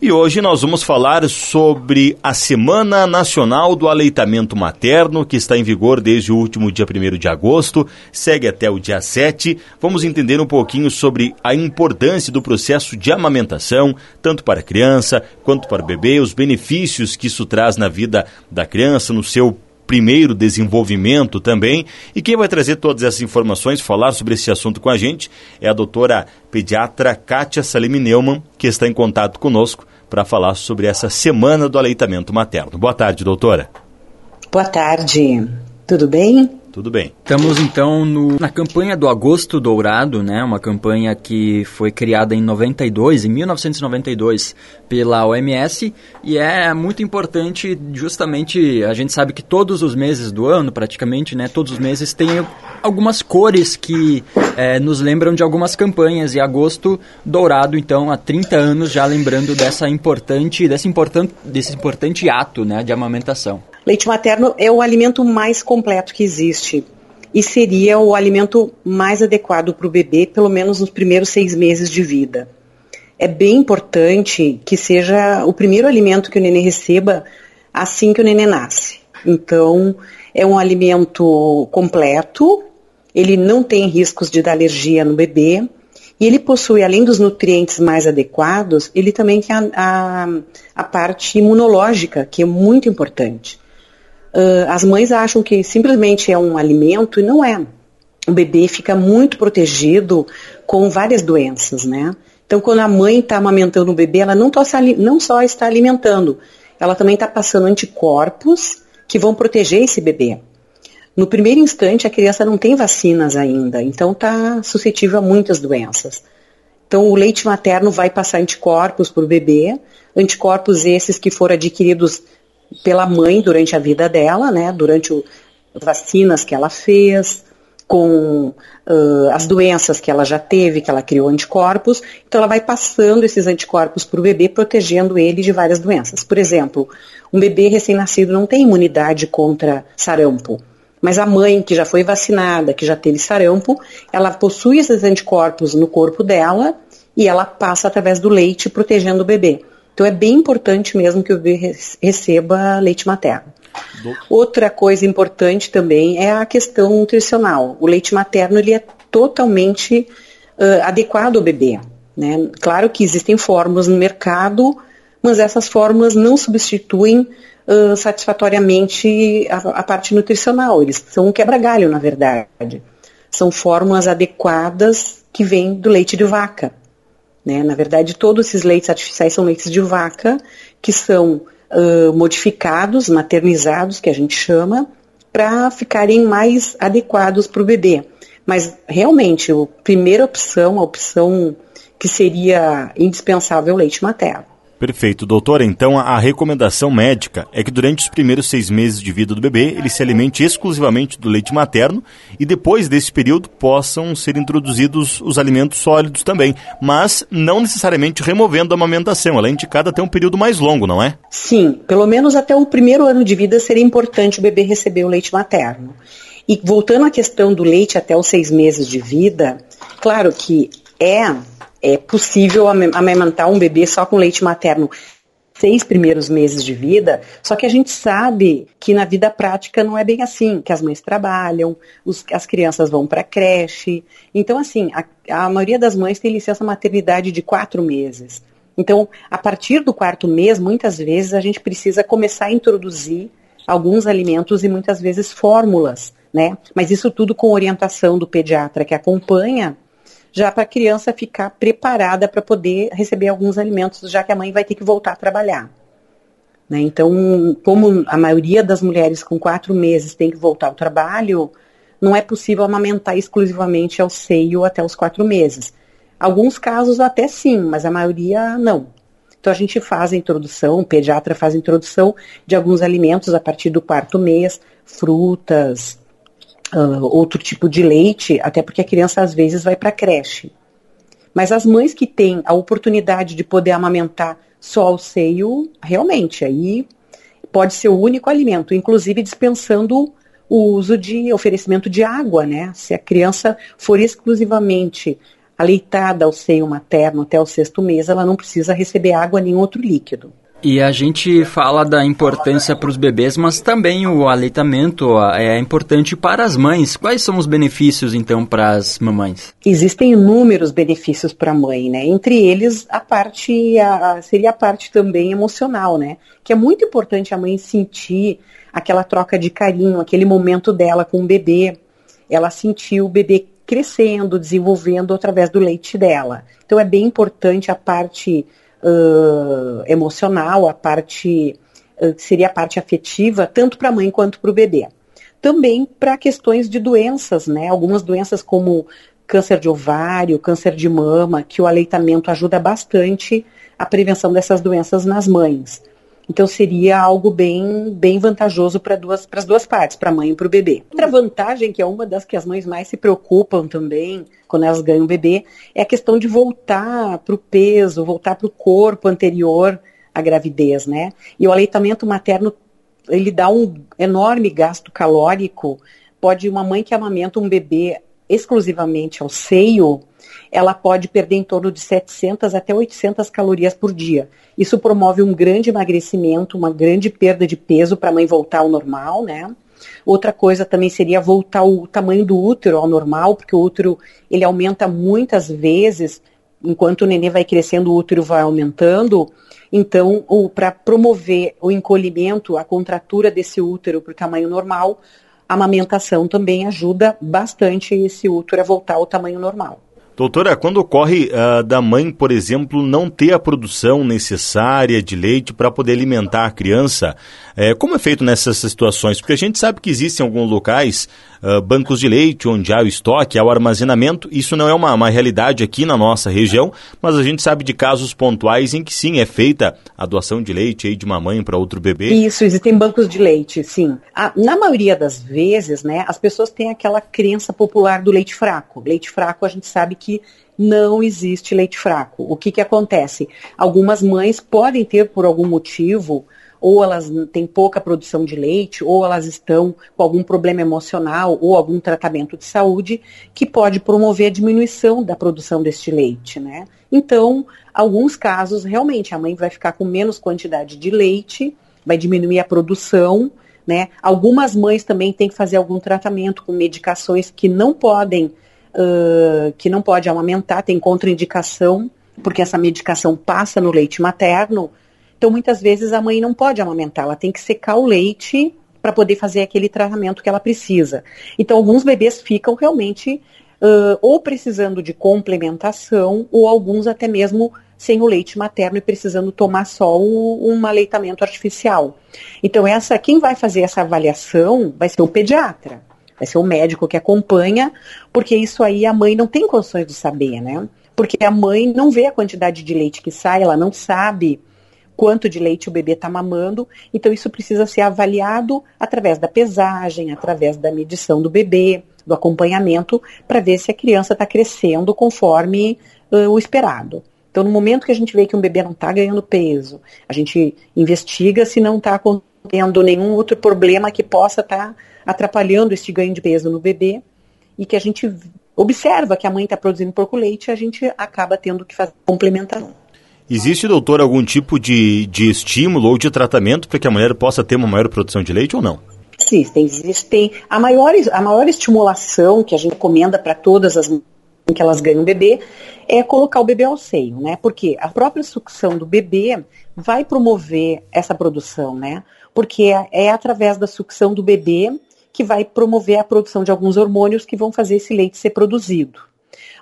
E hoje nós vamos falar sobre a Semana Nacional do Aleitamento Materno, que está em vigor desde o último dia 1 de agosto, segue até o dia 7. Vamos entender um pouquinho sobre a importância do processo de amamentação, tanto para a criança quanto para o bebê, os benefícios que isso traz na vida da criança, no seu primeiro desenvolvimento também. E quem vai trazer todas essas informações, falar sobre esse assunto com a gente, é a doutora pediatra Kátia Salim Neumann, que está em contato conosco para falar sobre essa semana do aleitamento materno. Boa tarde, doutora. Boa tarde. Tudo bem? Tudo bem. Estamos então no, na campanha do Agosto Dourado, né? Uma campanha que foi criada em 92, em 1992, pela OMS e é muito importante justamente a gente sabe que todos os meses do ano, praticamente, né? Todos os meses tem algumas cores que é, nos lembram de algumas campanhas e Agosto Dourado, então, há 30 anos já lembrando dessa importante, desse importante, desse importante ato, né? De amamentação. Leite materno é o alimento mais completo que existe e seria o alimento mais adequado para o bebê, pelo menos nos primeiros seis meses de vida. É bem importante que seja o primeiro alimento que o nenê receba assim que o nenê nasce. Então, é um alimento completo, ele não tem riscos de dar alergia no bebê, e ele possui, além dos nutrientes mais adequados, ele também tem a, a, a parte imunológica, que é muito importante. Uh, as mães acham que simplesmente é um alimento e não é. O bebê fica muito protegido com várias doenças, né? Então, quando a mãe está amamentando o bebê, ela não, não só está alimentando, ela também está passando anticorpos que vão proteger esse bebê. No primeiro instante, a criança não tem vacinas ainda, então está suscetível a muitas doenças. Então, o leite materno vai passar anticorpos para o bebê, anticorpos esses que foram adquiridos pela mãe durante a vida dela, né, durante o, vacinas que ela fez, com uh, as doenças que ela já teve, que ela criou anticorpos, então ela vai passando esses anticorpos para o bebê, protegendo ele de várias doenças. Por exemplo, um bebê recém-nascido não tem imunidade contra sarampo, mas a mãe que já foi vacinada, que já teve sarampo, ela possui esses anticorpos no corpo dela e ela passa através do leite, protegendo o bebê. Então é bem importante mesmo que o bebê receba leite materno. Do... Outra coisa importante também é a questão nutricional. O leite materno ele é totalmente uh, adequado ao bebê. Né? Claro que existem fórmulas no mercado, mas essas fórmulas não substituem uh, satisfatoriamente a, a, parte nutricional. Eles são um quebra-galho, na verdade. São fórmulas adequadas que vêm do leite de vaca. Né? Na verdade, todos esses leites artificiais são leites de vaca que são uh, modificados, maternizados, que a gente chama, para ficarem mais adequados para o bebê. Mas realmente, a primeira opção, a opção que seria indispensável é o leite materno. Perfeito, doutora. Então a recomendação médica é que durante os primeiros seis meses de vida do bebê ele se alimente exclusivamente do leite materno e depois desse período possam ser introduzidos os alimentos sólidos também, mas não necessariamente removendo a amamentação. Ela é indicada até um período mais longo, não é? Sim, pelo menos até o primeiro ano de vida seria importante o bebê receber o leite materno. E voltando à questão do leite até os seis meses de vida, claro que é é possível amamentar um bebê só com leite materno seis primeiros meses de vida, só que a gente sabe que na vida prática não é bem assim, que as mães trabalham, os, as crianças vão para creche. Então, assim, a, a maioria das mães tem licença maternidade de quatro meses. Então, a partir do quarto mês, muitas vezes a gente precisa começar a introduzir alguns alimentos e muitas vezes fórmulas, né? Mas isso tudo com orientação do pediatra que acompanha já para a criança ficar preparada para poder receber alguns alimentos, já que a mãe vai ter que voltar a trabalhar. Né? Então, como a maioria das mulheres com quatro meses tem que voltar ao trabalho, não é possível amamentar exclusivamente ao seio até os quatro meses. Alguns casos até sim, mas a maioria não. Então a gente faz a introdução, o pediatra faz a introdução de alguns alimentos a partir do quarto mês, frutas, uh, outro tipo de leite, até porque a criança às vezes vai para a creche. Mas as mães que têm a oportunidade de poder amamentar só ao seio, realmente, aí pode ser o único alimento, inclusive dispensando o uso de oferecimento de água, né? Se a criança for exclusivamente aleitada ao seio materno até o sexto mês, ela não precisa receber água nem outro líquido. E a gente fala da importância para os bebês, mas também o aleitamento é importante para as mães. Quais são os benefícios, então, para as mamães? Existem inúmeros benefícios para a mãe, né? Entre eles, a parte, a, seria a parte também emocional, né? Que é muito importante a mãe sentir aquela troca de carinho, aquele momento dela com o bebê. Ela sentir o bebê crescendo, desenvolvendo através do leite dela. Então é bem importante a parte uh, emocional, a parte uh, seria a parte afetiva, tanto para a mãe quanto para o bebê. Também para questões de doenças, né? Algumas doenças como câncer de ovário, câncer de mama, que o aleitamento ajuda bastante a prevenção dessas doenças nas mães. Então seria algo bem, bem vantajoso para duas, as duas partes, para a mãe e para o bebê. Outra vantagem, que é uma das que as mães mais se preocupam também quando elas ganham o bebê, é a questão de voltar para o peso, voltar para o corpo anterior à gravidez, né? E o aleitamento materno, ele dá um enorme gasto calórico. Pode uma mãe que amamenta um bebê exclusivamente ao seio, ela pode perder em torno de 700 até 800 calorias por dia. Isso promove um grande emagrecimento, uma grande perda de peso para a mãe voltar ao normal, né? Outra coisa também seria voltar o tamanho do útero ao normal, porque o útero ele aumenta muitas vezes, enquanto o nenê vai crescendo, o útero vai aumentando. Então, para promover o encolhimento, a contratura desse útero para o tamanho normal, a amamentação também ajuda bastante esse útero a voltar ao tamanho normal. Doutora, quando ocorre uh, da mãe, por exemplo, não ter a produção necessária de leite para poder alimentar a criança, é, como é feito nessas situações? Porque a gente sabe que existem alguns locais, uh, bancos de leite, onde há o estoque, há o armazenamento. Isso não é uma, uma realidade aqui na nossa região, mas a gente sabe de casos pontuais em que sim, é feita a doação de leite aí de uma mãe para outro bebê. Isso, existem bancos de leite, sim. A, na maioria das vezes, né, as pessoas têm aquela crença popular do leite fraco. Leite fraco a gente sabe que que não existe leite fraco. O que, que acontece? Algumas mães podem ter, por algum motivo, ou elas têm pouca produção de leite, ou elas estão com algum problema emocional ou algum tratamento de saúde que pode promover a diminuição da produção deste leite, né? Então, alguns casos, realmente, a mãe vai ficar com menos quantidade de leite, vai diminuir a produção, né? Algumas mães também têm que fazer algum tratamento com medicações que não podem uh, que não pode amamentar, tem contraindicação, porque essa medicação passa no leite materno. Então, muitas vezes a mãe não pode amamentar, ela tem que secar o leite para poder fazer aquele tratamento que ela precisa. Então, alguns bebês ficam realmente uh, ou precisando de complementação, ou alguns até mesmo sem o leite materno e precisando tomar só o, um aleitamento artificial. Então, essa, quem vai fazer essa avaliação vai ser o pediatra. Vai ser o médico que acompanha, porque isso aí a mãe não tem condições de saber, né? Porque a mãe não vê a quantidade de leite que sai, ela não sabe quanto de leite o bebê está mamando, então isso precisa ser avaliado através da pesagem, através da medição do bebê, do acompanhamento, para ver se a criança está crescendo conforme uh, o esperado. Então, no momento que a gente vê que um bebê não está ganhando peso, a gente investiga se não está tendo nenhum outro problema que possa estar tá atrapalhando esse ganho de peso no bebê e que a gente observa que a mãe está produzindo pouco leite, a gente acaba tendo que fazer complementação. Existe, doutor, algum tipo de, de estímulo ou de tratamento para que a mulher possa ter uma maior produção de leite ou não? Existem, existem. A maior, a maior estimulação que a gente recomenda para todas as em que elas ganham bebê é colocar o bebê ao seio, né? Porque a própria sucção do bebê vai promover essa produção, né? Porque é, é através da sucção do bebê que vai promover a produção de alguns hormônios que vão fazer esse leite ser produzido.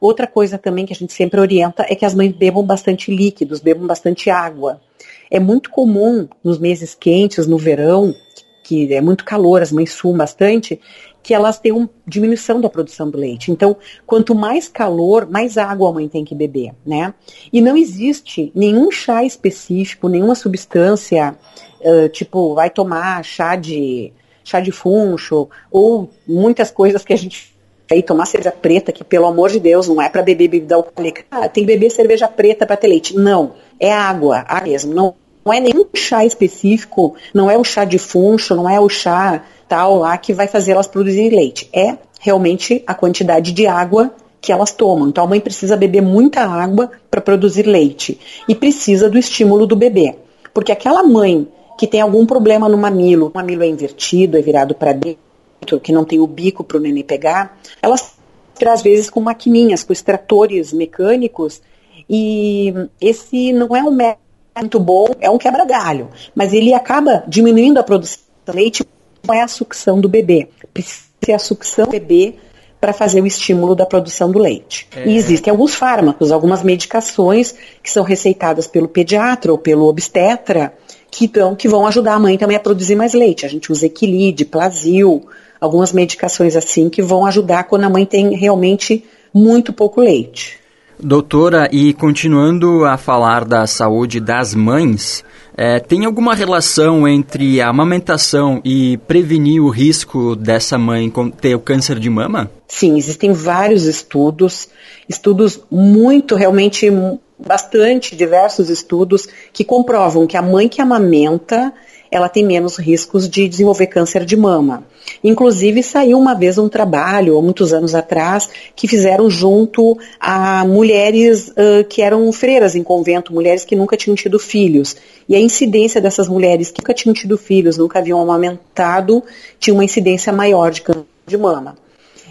Outra coisa também que a gente sempre orienta é que as mães bebam bastante líquidos, bebam bastante água. É muito comum nos meses quentes, no verão, que é muito calor, as mães suam bastante, que elas têm uma diminuição da produção do leite. Então, quanto mais calor, mais água a mãe tem que beber, né? E não existe nenhum chá específico, nenhuma substância, uh, tipo, vai tomar chá de chá de funcho, ou muitas coisas que a gente aí tomar cerveja preta, que pelo amor de Deus, não é para beber bebida alcoólica. Ah, tem que beber cerveja preta para ter leite. Não, é água, água mesmo. Não, não é nenhum chá específico, não é o chá de funcho, não é o chá tal lá que vai fazer elas produzirem leite. É realmente a quantidade de água que elas tomam. Então a mãe precisa beber muita água para produzir leite e precisa do estímulo do bebê. Porque aquela mãe que tem algum problema no mamilo, o mamilo é invertido, é virado para dentro, que não tem o bico para o neném pegar, elas às vezes com maquininhas, com extratores mecânicos, e esse não é um método muito bom, é um quebra-galho, mas ele acaba diminuindo a produção de leite, não é a sucção do bebê. Precisa ser a sucção do bebê para fazer o estímulo da produção do leite. É. E existem alguns fármacos, algumas medicações que são receitadas pelo pediatra ou pelo obstetra, que, tão, que vão ajudar a mãe também a produzir mais leite. A gente usa equilídio, plasil, algumas medicações assim que vão ajudar quando a mãe tem realmente muito pouco leite. Doutora, e continuando a falar da saúde das mães, é, tem alguma relação entre a amamentação e prevenir o risco dessa mãe ter o câncer de mama? Sim, existem vários estudos, estudos muito, realmente, bastante diversos estudos que comprovam que a mãe que amamenta ela tem menos riscos de desenvolver câncer de mama. Inclusive, saiu uma vez um trabalho, há muitos anos atrás, que fizeram junto a mulheres uh, que eram freiras em convento, mulheres que nunca tinham tido filhos. E a incidência dessas mulheres que nunca tinham tido filhos, nunca haviam amamentado, tinha uma incidência maior de câncer de mama.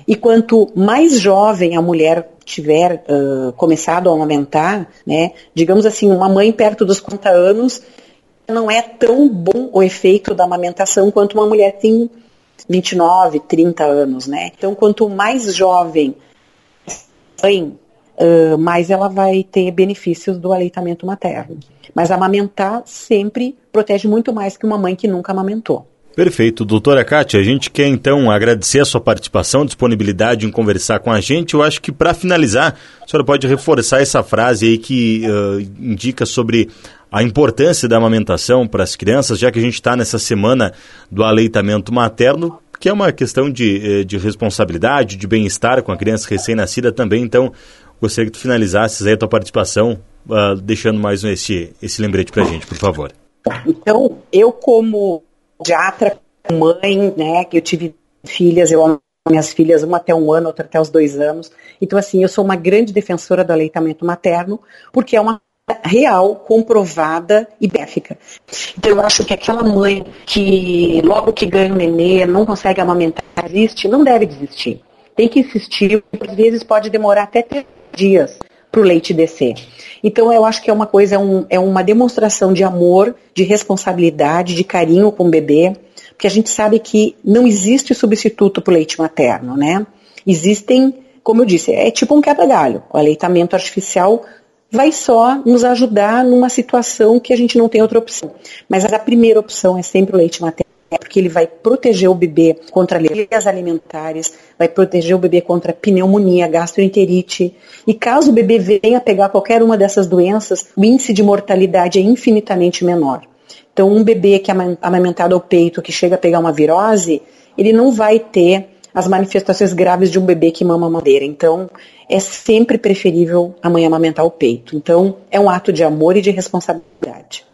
E quanto mais jovem a mulher tiver uh, começado a amamentar, né, digamos assim, uma mãe perto dos 40 anos, não é tão bom o efeito da amamentação quanto uma mulher que tem 29, 30 anos, né? Então, quanto mais jovem mãe, uh, mais ela vai ter benefícios do aleitamento materno. Mas amamentar sempre protege muito mais que uma mãe que nunca amamentou. Perfeito. Doutora Kátia, a gente quer então agradecer a sua participação, disponibilidade em conversar com a gente. Eu acho que para finalizar, a senhora pode reforçar essa frase aí que uh, indica sobre a importância da amamentação para as crianças, já que a gente está nessa semana do aleitamento materno, que é uma questão de, eh, de responsabilidade, de bem-estar com a criança recém-nascida também. Então, gostaria que tu finalizasses aí a tua participação, uh, deixando mais um, esse, esse lembrete para a gente, por favor. Então, eu como pediatra, mãe, né, que eu tive filhas, eu amo minhas filhas, uma até um ano, outra até os dois anos. Então, assim, eu sou uma grande defensora do aleitamento materno, porque é uma real, comprovada e béfica. Então eu acho que aquela mãe que logo que ganha o nenê não consegue amamentar, existe, não deve desistir. Tem que insistir, às vezes pode demorar até três dias para o leite descer. Então eu acho que é uma coisa, é, um, é uma demonstração de amor, de responsabilidade, de carinho com o bebê, porque a gente sabe que não existe substituto para o leite materno, né? Existem, como eu disse, é tipo um quebra-galho. O aleitamento artificial vai só nos ajudar numa situação que a gente não tem outra opção. Mas a primeira opção é sempre o leite materno porque ele vai proteger o bebê contra alergias alimentares, vai proteger o bebê contra pneumonia, gastroenterite. E caso o bebê venha pegar qualquer uma dessas doenças, o índice de mortalidade é infinitamente menor. Então, um bebê que é amamentado ao peito, que chega a pegar uma virose, ele não vai ter as manifestações graves de um bebê que mama madeira. Então, é sempre preferível a mãe amamentar o peito. Então, é um ato de amor e de responsabilidade.